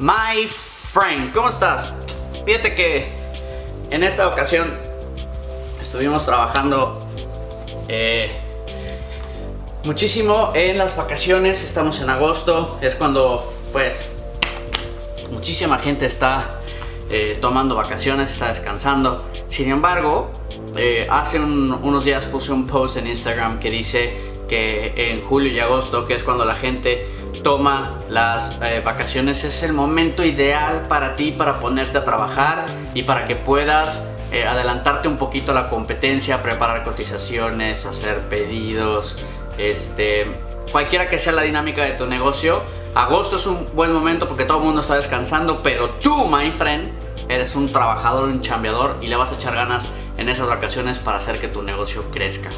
My friend, ¿cómo estás? Fíjate que en esta ocasión estuvimos trabajando eh, muchísimo en las vacaciones. Estamos en agosto, es cuando pues muchísima gente está eh, tomando vacaciones, está descansando. Sin embargo, eh, hace unos días puse un post en Instagram que dice que en julio y agosto, que es cuando la gente toma las eh, vacaciones es el momento ideal para ti para ponerte a trabajar y para que puedas eh, adelantarte un poquito a la competencia, preparar cotizaciones, hacer pedidos, este, cualquiera que sea la dinámica de tu negocio. Agosto es un buen momento porque todo el mundo está descansando, pero tú, my friend, eres un trabajador, un chambeador y le vas a echar ganas en esas vacaciones para hacer que tu negocio crezca.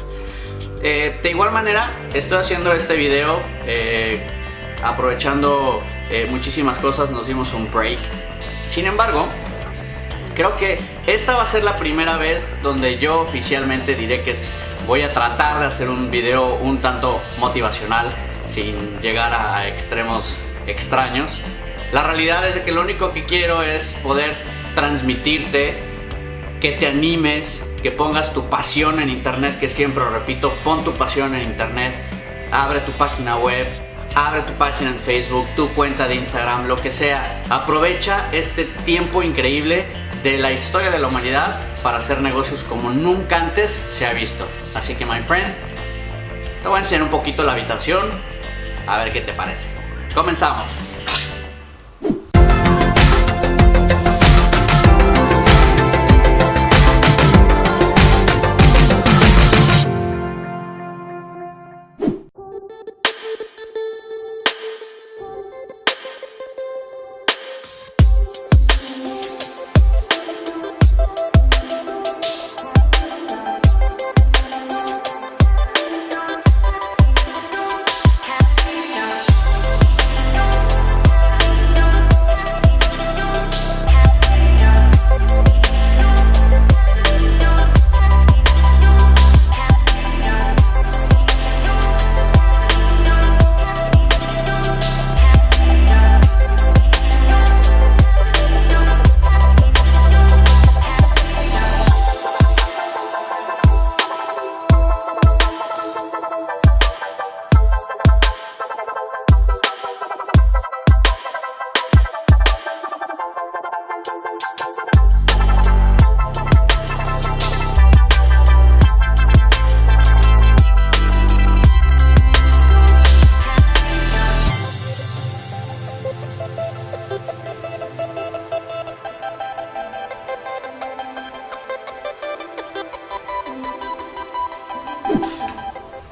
Eh, de igual manera, estoy haciendo este video aprovechando eh, muchísimas cosas, nos dimos un break. Sin embargo, creo que esta va a ser la primera vez donde yo oficialmente diré que voy a tratar de hacer un video un tanto motivacional, sin llegar a extremos extraños. La realidad es que lo único que quiero es poder transmitirte, que te animes, que pongas tu pasión en internet, que siempre repito, pon tu pasión en internet, abre tu página web, abre tu página en Facebook, tu cuenta de Instagram, lo que sea. Aprovecha este tiempo increíble de la historia de la humanidad para hacer negocios como nunca antes se ha visto. Así que, my friend, te voy a enseñar un poquito la habitación, a ver qué te parece. Comenzamos.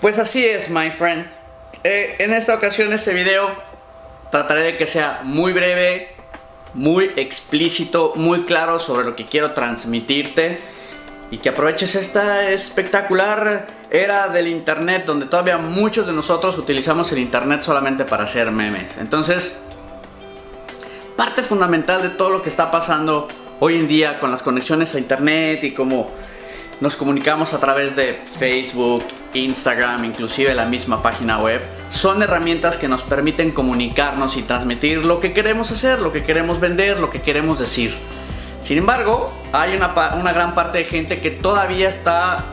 Pues así es, my friend. Eh, en esta ocasión, este video, trataré de que sea muy breve, muy explícito, muy claro sobre lo que quiero transmitirte y que aproveches esta espectacular era del internet donde todavía muchos de nosotros utilizamos el internet solamente para hacer memes. Entonces, parte fundamental de todo lo que está pasando hoy en día con las conexiones a internet y como nos comunicamos a través de Facebook, Instagram, inclusive la misma página web. Son herramientas que nos permiten comunicarnos y transmitir lo que queremos hacer, lo que queremos vender, lo que queremos decir. Sin embargo, hay una, gran parte de gente que todavía está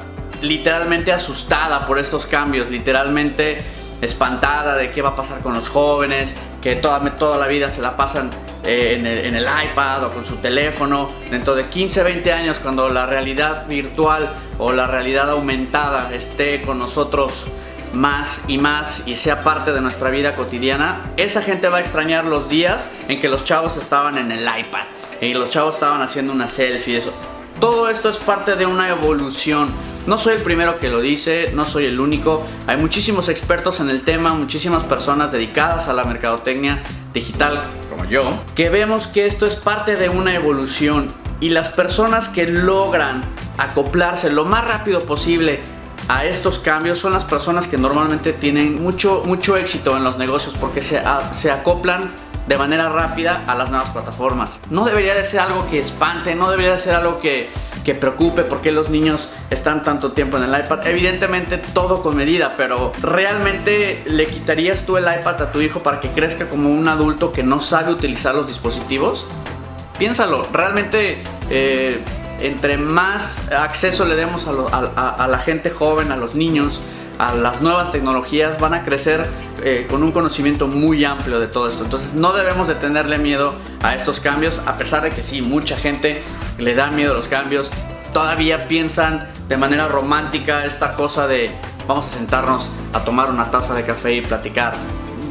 literalmente asustada por estos cambios, literalmente espantada de qué va a pasar con los jóvenes, que toda la vida se la pasan eh, en, el, iPad o con su teléfono. Dentro de 15, 20 años, cuando la realidad virtual o la realidad aumentada esté con nosotros más y más y sea parte de nuestra vida cotidiana, esa gente va a extrañar los días en que los chavos estaban en el iPad y los chavos estaban haciendo una selfie. Eso. Todo esto es parte de una evolución no soy el primero que lo dice, no soy el único. Hay muchísimos expertos en el tema, muchísimas personas dedicadas a la mercadotecnia digital como yo, que vemos que esto es parte de una evolución y las personas que logran acoplarse lo más rápido posible a estos cambios son las personas que normalmente tienen mucho, mucho éxito en los negocios porque se, se acoplan de manera rápida a las nuevas plataformas. No debería de ser algo que espante, no debería de ser algo que, que preocupe por qué los niños están tanto tiempo en el iPad. Evidentemente todo con medida, pero ¿realmente le quitarías tú el iPad a tu hijo para que crezca como un adulto que no sabe utilizar los dispositivos? Piénsalo, realmente eh, entre más acceso le demos a, la gente joven, a los niños, a las nuevas tecnologías, van a crecer eh, con un conocimiento muy amplio de todo esto. Entonces no debemos de tenerle miedo a estos cambios, a pesar de que sí, mucha gente le da miedo a los cambios. Todavía piensan de manera romántica esta cosa de vamos a sentarnos a tomar una taza de café y platicar.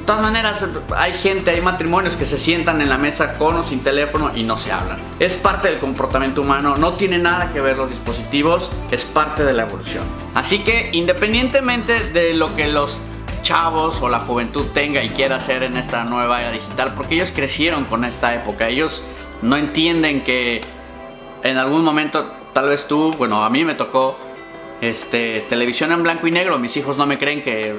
Todas maneras, hay gente, hay matrimonios que se sientan en la mesa con o sin teléfono y no se hablan. Es parte del comportamiento humano, no tiene nada que ver los dispositivos, es parte de la evolución. Así que independientemente de lo que los chavos o la juventud tenga y quiera hacer en esta nueva era digital, porque ellos crecieron con esta época, ellos no entienden que en algún momento, tal vez tú, bueno, a mí me tocó este, televisión en blanco y negro, mis hijos no me creen que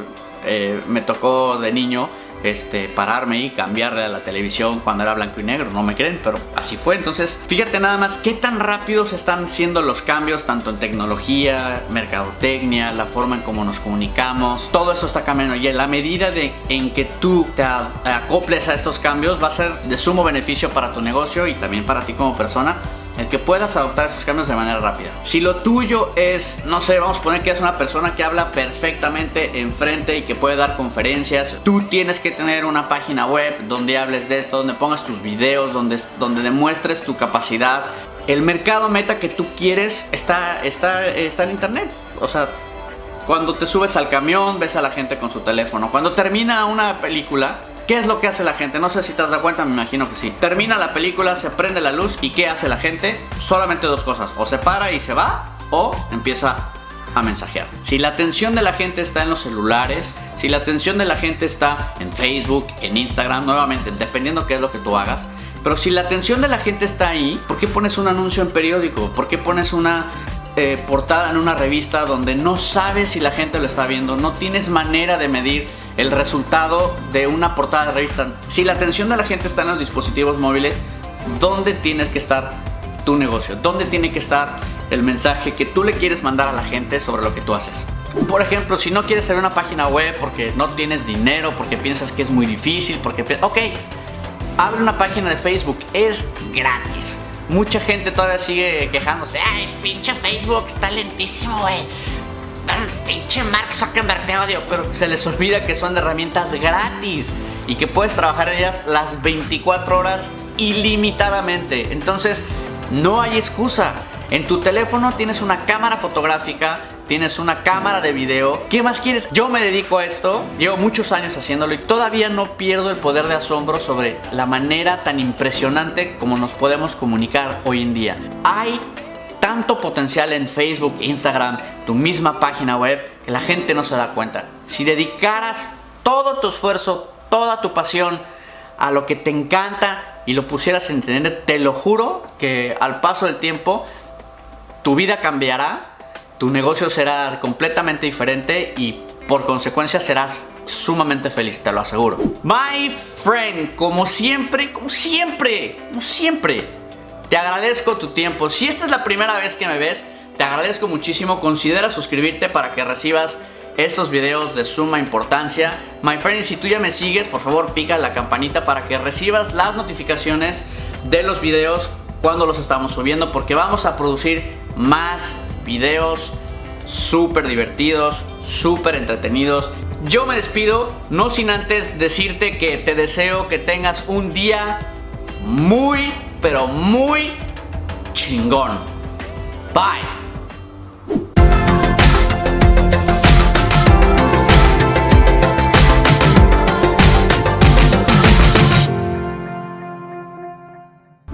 eh, me tocó de niño este, pararme y cambiarle a la televisión cuando era blanco y negro. No me creen, pero así fue. Entonces, fíjate nada más qué tan rápidos están siendo los cambios, tanto en tecnología, mercadotecnia, la forma en cómo nos comunicamos. Todo eso está cambiando. Y en la medida en que tú te acoples a estos cambios, va a ser de sumo beneficio para tu negocio y también para ti como persona el que puedas adoptar esos cambios de manera rápida. Si lo tuyo es, no sé, vamos a poner que es una persona que habla perfectamente enfrente y que puede dar conferencias, tú tienes que tener una página web donde hables de esto, donde pongas tus videos, donde, donde demuestres tu capacidad. El mercado meta que tú quieres está, está, está en internet. O sea, cuando te subes al camión, ves a la gente con su teléfono. Cuando termina una película, ¿Qué es lo que hace la gente? No sé si te has dado cuenta, me imagino que sí. Termina la película, se prende la luz y ¿qué hace la gente? Solamente dos cosas. O se para y se va o empieza a mensajear. Si la atención de la gente está en los celulares, si la atención de la gente está en Facebook, en Instagram, nuevamente, dependiendo qué es lo que tú hagas, pero si la atención de la gente está ahí, ¿por qué pones un anuncio en periódico? ¿Por qué pones una eh, portada en una revista donde no sabes si la gente lo está viendo? No tienes manera de medir el resultado de una portada de revista. Si la atención de la gente está en los dispositivos móviles, ¿dónde tienes que estar tu negocio? ¿Dónde tiene que estar el mensaje que tú le quieres mandar a la gente sobre lo que tú haces? Por ejemplo, si no quieres hacer una página web porque no tienes dinero, porque piensas que es muy difícil, porque... Ok, abre una página de Facebook, es gratis. Mucha gente todavía sigue quejándose, ay, pinche Facebook está lentísimo, güey pinche Mark Zuckerberg te odio, pero se les olvida que son herramientas gratis y que puedes trabajar ellas las 24 horas ilimitadamente. Entonces, no hay excusa. En tu teléfono tienes una cámara fotográfica, tienes una cámara de video. ¿Qué más quieres? Yo me dedico a esto, llevo muchos años haciéndolo y todavía no pierdo el poder de asombro sobre la manera tan impresionante como nos podemos comunicar hoy en día. Hay tanto potencial en Facebook, Instagram, tu misma página web, que la gente no se da cuenta. Si dedicaras todo tu esfuerzo, toda tu pasión a lo que te encanta y lo pusieras en entender, te lo juro que al paso del tiempo tu vida cambiará, tu negocio será completamente diferente y por consecuencia serás sumamente feliz, te lo aseguro. My friend, como siempre, como siempre, como siempre te agradezco tu tiempo. Si esta es la primera vez que me ves, te agradezco muchísimo. Considera suscribirte para que recibas estos videos de suma importancia. My friend, si tú ya me sigues, por favor pica la campanita para que recibas las notificaciones de los videos cuando los estamos subiendo porque vamos a producir más videos súper divertidos, súper entretenidos. Yo me despido, no sin antes decirte que te deseo que tengas un día muy pero muy chingón. Bye.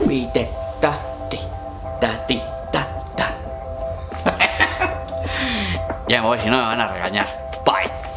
ya me voy, si no me van a regañar. Bye.